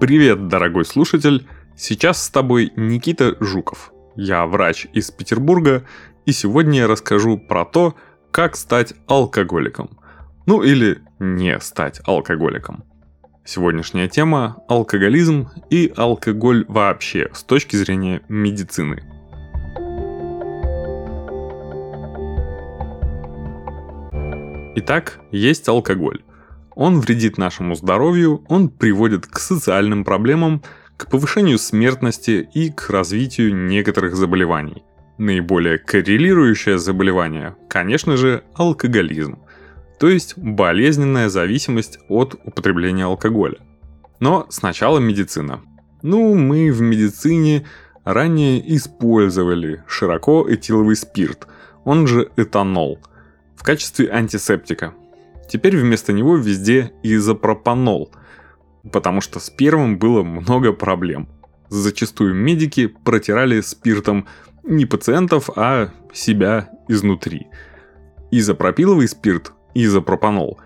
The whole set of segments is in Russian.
Привет, дорогой слушатель! Сейчас с тобой Никита Жуков. Я врач из Петербурга, и сегодня я расскажу про то, как стать алкоголиком. Ну или не стать алкоголиком. Сегодняшняя тема – алкоголизм и алкоголь вообще с точки зрения медицины. Итак, есть алкоголь. Он вредит нашему здоровью, он приводит к социальным проблемам, к повышению смертности и к развитию некоторых заболеваний. Наиболее коррелирующее заболевание, конечно же, алкоголизм, то есть болезненная зависимость от употребления алкоголя. Но сначала медицина. Ну, мы в медицине ранее использовали широко этиловый спирт, он же этанол, в качестве антисептика – Теперь вместо него везде изопропанол, потому что с первым было много проблем. Зачастую медики протирали спиртом не пациентов, а себя изнутри. Изопропиловый спирт, изопропанол,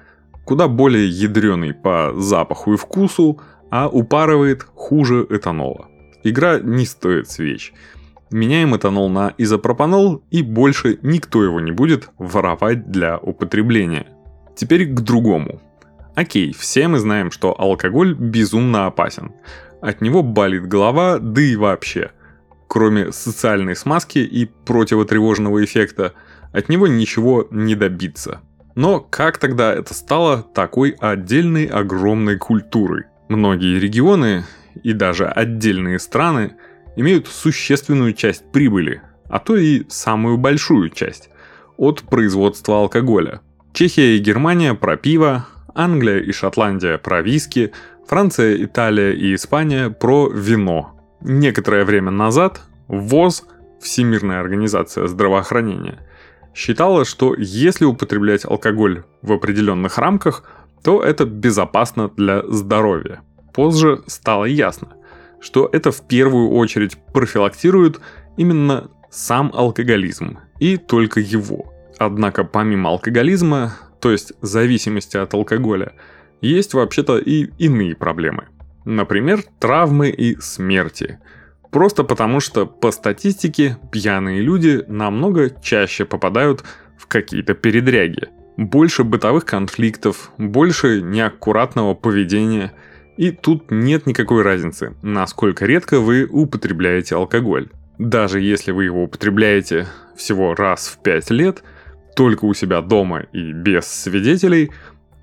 куда более ядреный по запаху и вкусу, а упарывает хуже этанола. Игра не стоит свеч. Меняем этанол на изопропанол, и больше никто его не будет воровать для употребления. Теперь к другому. Окей, все мы знаем, что алкоголь безумно опасен. От него болит голова, да и вообще. Кроме социальной смазки и противотревожного эффекта, от него ничего не добиться. Но как тогда это стало такой отдельной огромной культурой? Многие регионы и даже отдельные страны имеют существенную часть прибыли, а то и самую большую часть от производства алкоголя – Чехия и Германия про пиво, Англия и Шотландия про виски, Франция, Италия и Испания про вино. Некоторое время назад ВОЗ, Всемирная организация здравоохранения, считала, что если употреблять алкоголь в определенных рамках, то это безопасно для здоровья. Позже стало ясно, что это в первую очередь профилактирует именно сам алкоголизм и только его – Однако помимо алкоголизма, то есть зависимости от алкоголя, есть вообще-то и иные проблемы. Например, травмы и смерти. Просто потому, что по статистике пьяные люди намного чаще попадают в какие-то передряги. Больше бытовых конфликтов, больше неаккуратного поведения. И тут нет никакой разницы, насколько редко вы употребляете алкоголь. Даже если вы его употребляете всего раз в 5 лет – только у себя дома и без свидетелей,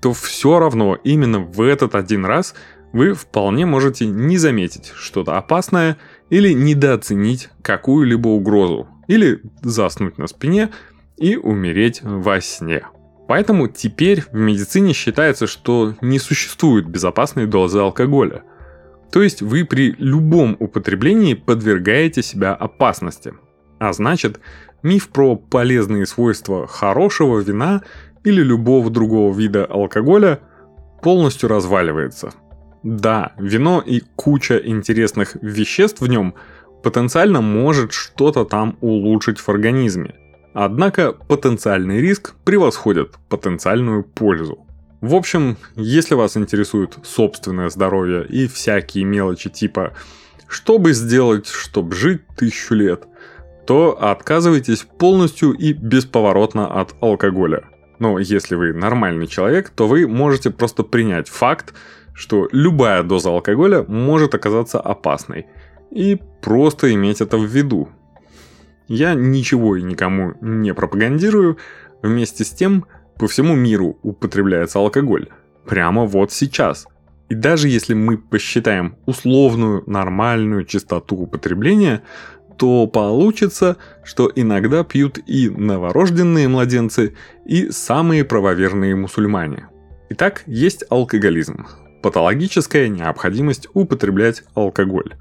то все равно именно в этот один раз вы вполне можете не заметить что-то опасное или недооценить какую-либо угрозу, или заснуть на спине и умереть во сне. Поэтому теперь в медицине считается, что не существует безопасной дозы алкоголя. То есть вы при любом употреблении подвергаете себя опасности. А значит, миф про полезные свойства хорошего вина или любого другого вида алкоголя полностью разваливается. Да, вино и куча интересных веществ в нем потенциально может что-то там улучшить в организме. Однако потенциальный риск превосходит потенциальную пользу. В общем, если вас интересует собственное здоровье и всякие мелочи типа «что бы сделать, чтобы жить тысячу лет», то отказывайтесь полностью и бесповоротно от алкоголя. Но если вы нормальный человек, то вы можете просто принять факт, что любая доза алкоголя может оказаться опасной. И просто иметь это в виду. Я ничего и никому не пропагандирую. Вместе с тем, по всему миру употребляется алкоголь. Прямо вот сейчас. И даже если мы посчитаем условную нормальную частоту употребления, то получится, что иногда пьют и новорожденные младенцы, и самые правоверные мусульмане. Итак, есть алкоголизм. Патологическая необходимость употреблять алкоголь.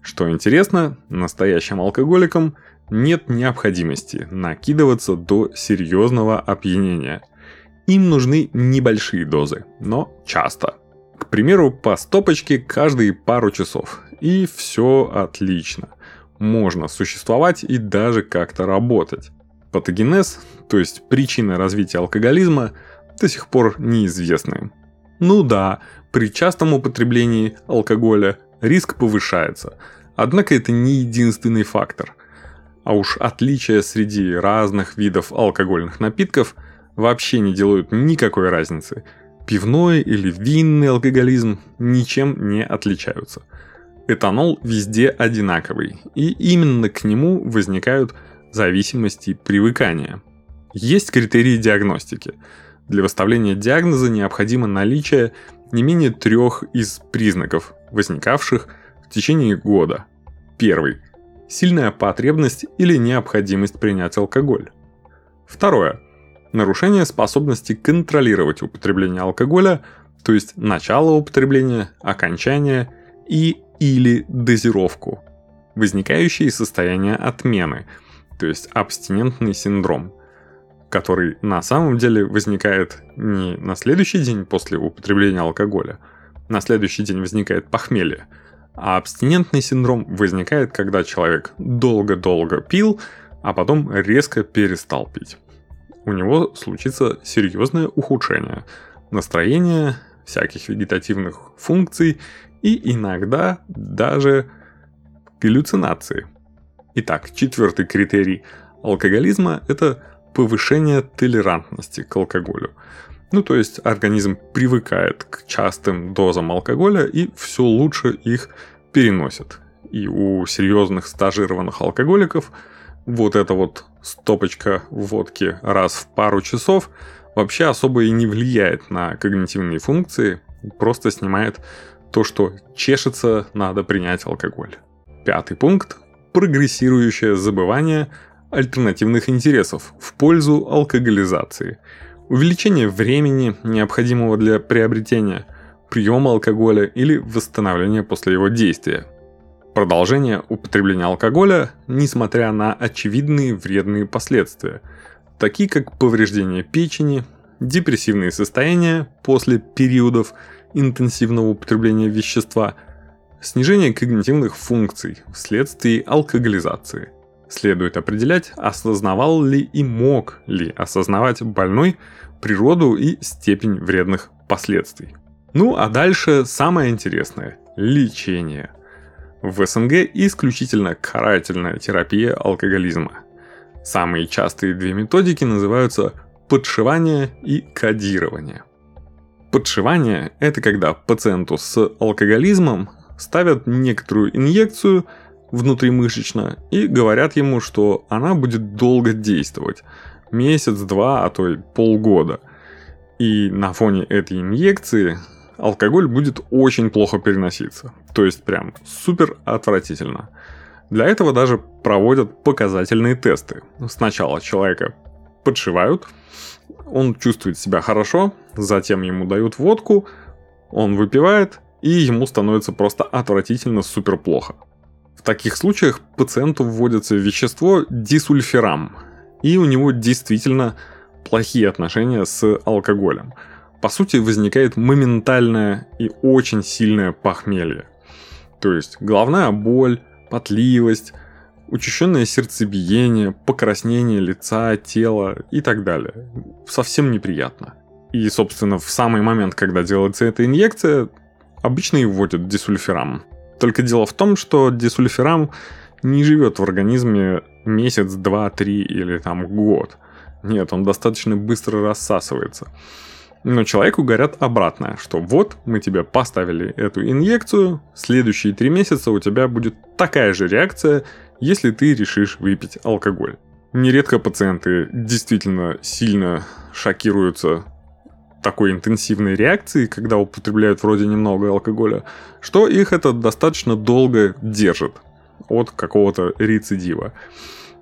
Что интересно, настоящим алкоголикам нет необходимости накидываться до серьезного опьянения. Им нужны небольшие дозы, но часто. К примеру, по стопочке каждые пару часов. И все отлично можно существовать и даже как-то работать. Патогенез, то есть причины развития алкоголизма, до сих пор неизвестны. Ну да, при частом употреблении алкоголя риск повышается, однако это не единственный фактор. А уж отличия среди разных видов алкогольных напитков вообще не делают никакой разницы. Пивной или винный алкоголизм ничем не отличаются. Этанол везде одинаковый, и именно к нему возникают зависимости привыкания. Есть критерии диагностики. Для выставления диагноза необходимо наличие не менее трех из признаков, возникавших в течение года. Первый – сильная потребность или необходимость принять алкоголь. Второе – нарушение способности контролировать употребление алкоголя, то есть начало употребления, окончание и или дозировку, возникающие состояния отмены, то есть абстинентный синдром – который на самом деле возникает не на следующий день после употребления алкоголя, на следующий день возникает похмелье, а абстинентный синдром возникает, когда человек долго-долго пил, а потом резко перестал пить. У него случится серьезное ухудшение настроения, всяких вегетативных функций и иногда даже галлюцинации. Итак, четвертый критерий алкоголизма – это повышение толерантности к алкоголю. Ну, то есть организм привыкает к частым дозам алкоголя и все лучше их переносит. И у серьезных стажированных алкоголиков вот эта вот стопочка водки раз в пару часов вообще особо и не влияет на когнитивные функции, просто снимает то, что чешется, надо принять алкоголь. Пятый пункт – прогрессирующее забывание – альтернативных интересов в пользу алкоголизации, увеличение времени, необходимого для приобретения, приема алкоголя или восстановления после его действия. Продолжение употребления алкоголя, несмотря на очевидные вредные последствия, такие как повреждение печени, депрессивные состояния после периодов интенсивного употребления вещества, снижение когнитивных функций вследствие алкоголизации – Следует определять, осознавал ли и мог ли осознавать больной природу и степень вредных последствий. Ну а дальше самое интересное – лечение. В СНГ исключительно карательная терапия алкоголизма. Самые частые две методики называются подшивание и кодирование. Подшивание – это когда пациенту с алкоголизмом ставят некоторую инъекцию – внутримышечно и говорят ему, что она будет долго действовать. Месяц, два, а то и полгода. И на фоне этой инъекции алкоголь будет очень плохо переноситься. То есть прям супер отвратительно. Для этого даже проводят показательные тесты. Сначала человека подшивают, он чувствует себя хорошо, затем ему дают водку, он выпивает, и ему становится просто отвратительно супер плохо. В таких случаях пациенту вводится вещество дисульфирам, и у него действительно плохие отношения с алкоголем. По сути, возникает моментальное и очень сильное похмелье. То есть головная боль, потливость, учащенное сердцебиение, покраснение лица, тела и так далее. Совсем неприятно. И, собственно, в самый момент, когда делается эта инъекция, обычно и вводят дисульфирам. Только дело в том, что дисульфирам не живет в организме месяц, два, три или там год. Нет, он достаточно быстро рассасывается. Но человеку говорят обратное, что вот мы тебе поставили эту инъекцию, следующие три месяца у тебя будет такая же реакция, если ты решишь выпить алкоголь. Нередко пациенты действительно сильно шокируются такой интенсивной реакции, когда употребляют вроде немного алкоголя, что их это достаточно долго держит от какого-то рецидива.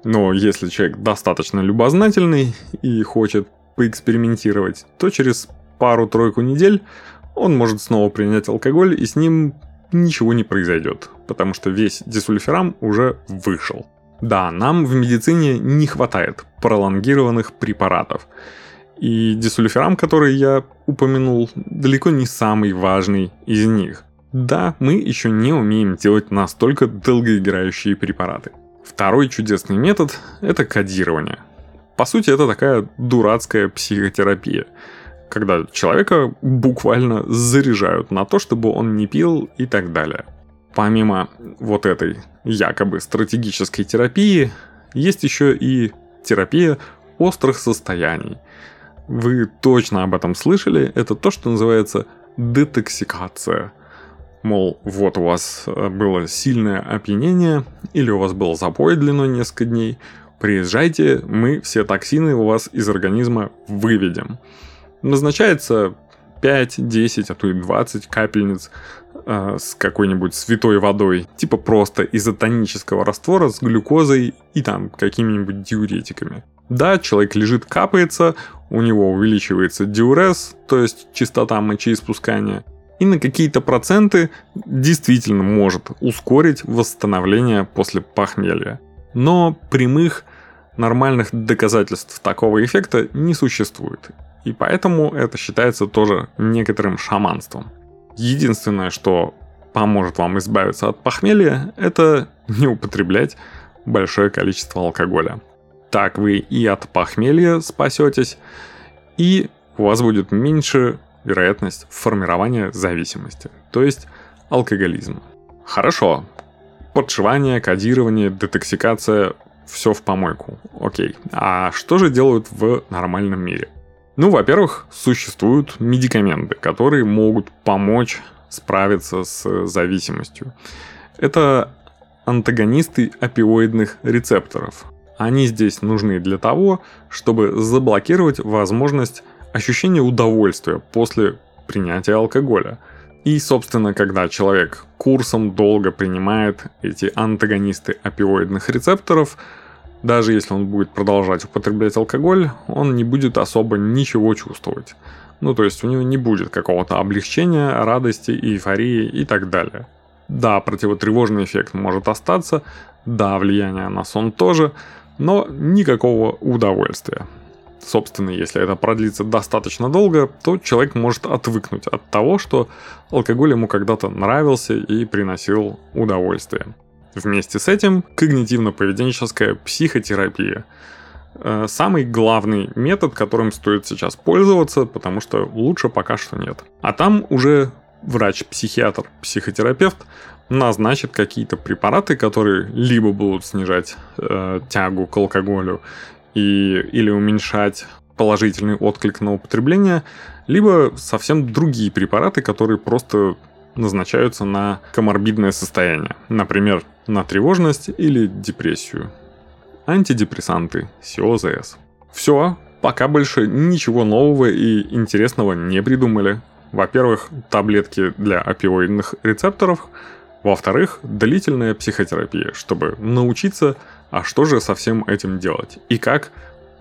Но если человек достаточно любознательный и хочет поэкспериментировать, то через пару-тройку недель он может снова принять алкоголь, и с ним ничего не произойдет, потому что весь дисульфирам уже вышел. Да, нам в медицине не хватает пролонгированных препаратов. И дисульфирам, который я упомянул, далеко не самый важный из них. Да, мы еще не умеем делать настолько долгоиграющие препараты. Второй чудесный метод – это кодирование. По сути, это такая дурацкая психотерапия. Когда человека буквально заряжают на то, чтобы он не пил и так далее. Помимо вот этой якобы стратегической терапии, есть еще и терапия острых состояний. Вы точно об этом слышали, это то, что называется детоксикация. Мол, вот у вас э, было сильное опьянение, или у вас был запой длиной несколько дней, приезжайте, мы все токсины у вас из организма выведем. Назначается 5, 10, а то и 20 капельниц э, с какой-нибудь святой водой, типа просто изотонического раствора с глюкозой и там какими-нибудь диуретиками. Да, человек лежит, капается, у него увеличивается диурез, то есть частота мочеиспускания, и на какие-то проценты действительно может ускорить восстановление после похмелья. Но прямых нормальных доказательств такого эффекта не существует. И поэтому это считается тоже некоторым шаманством. Единственное, что поможет вам избавиться от похмелья, это не употреблять большое количество алкоголя. Так вы и от похмелья спасетесь, и у вас будет меньше вероятность формирования зависимости, то есть алкоголизма. Хорошо, подшивание, кодирование, детоксикация, все в помойку. Окей. А что же делают в нормальном мире? Ну, во-первых, существуют медикаменты, которые могут помочь справиться с зависимостью. Это антагонисты опиоидных рецепторов. Они здесь нужны для того, чтобы заблокировать возможность ощущения удовольствия после принятия алкоголя. И, собственно, когда человек курсом долго принимает эти антагонисты опиоидных рецепторов, даже если он будет продолжать употреблять алкоголь, он не будет особо ничего чувствовать. Ну, то есть у него не будет какого-то облегчения, радости, эйфории и так далее. Да, противотревожный эффект может остаться, да, влияние на сон тоже, но никакого удовольствия. Собственно, если это продлится достаточно долго, то человек может отвыкнуть от того, что алкоголь ему когда-то нравился и приносил удовольствие. Вместе с этим когнитивно-поведенческая психотерапия. Э, самый главный метод, которым стоит сейчас пользоваться, потому что лучше пока что нет. А там уже врач-психиатр, психотерапевт назначит какие-то препараты, которые либо будут снижать э, тягу к алкоголю и, или уменьшать положительный отклик на употребление, либо совсем другие препараты, которые просто назначаются на коморбидное состояние, например, на тревожность или депрессию. Антидепрессанты, СИОЗС. Все, пока больше ничего нового и интересного не придумали. Во-первых, таблетки для опиоидных рецепторов – во-вторых, длительная психотерапия, чтобы научиться, а что же со всем этим делать и как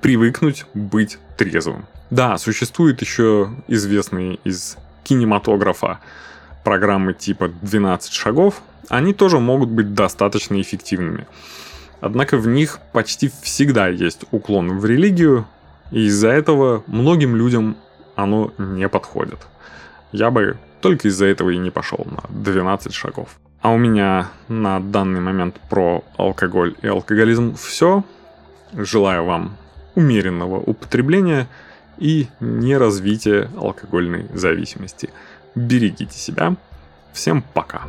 привыкнуть быть трезвым. Да, существует еще известные из кинематографа программы типа 12 шагов, они тоже могут быть достаточно эффективными. Однако в них почти всегда есть уклон в религию, и из-за этого многим людям оно не подходит. Я бы только из-за этого и не пошел на 12 шагов. А у меня на данный момент про алкоголь и алкоголизм все. Желаю вам умеренного употребления и не развития алкогольной зависимости берегите себя. Всем пока.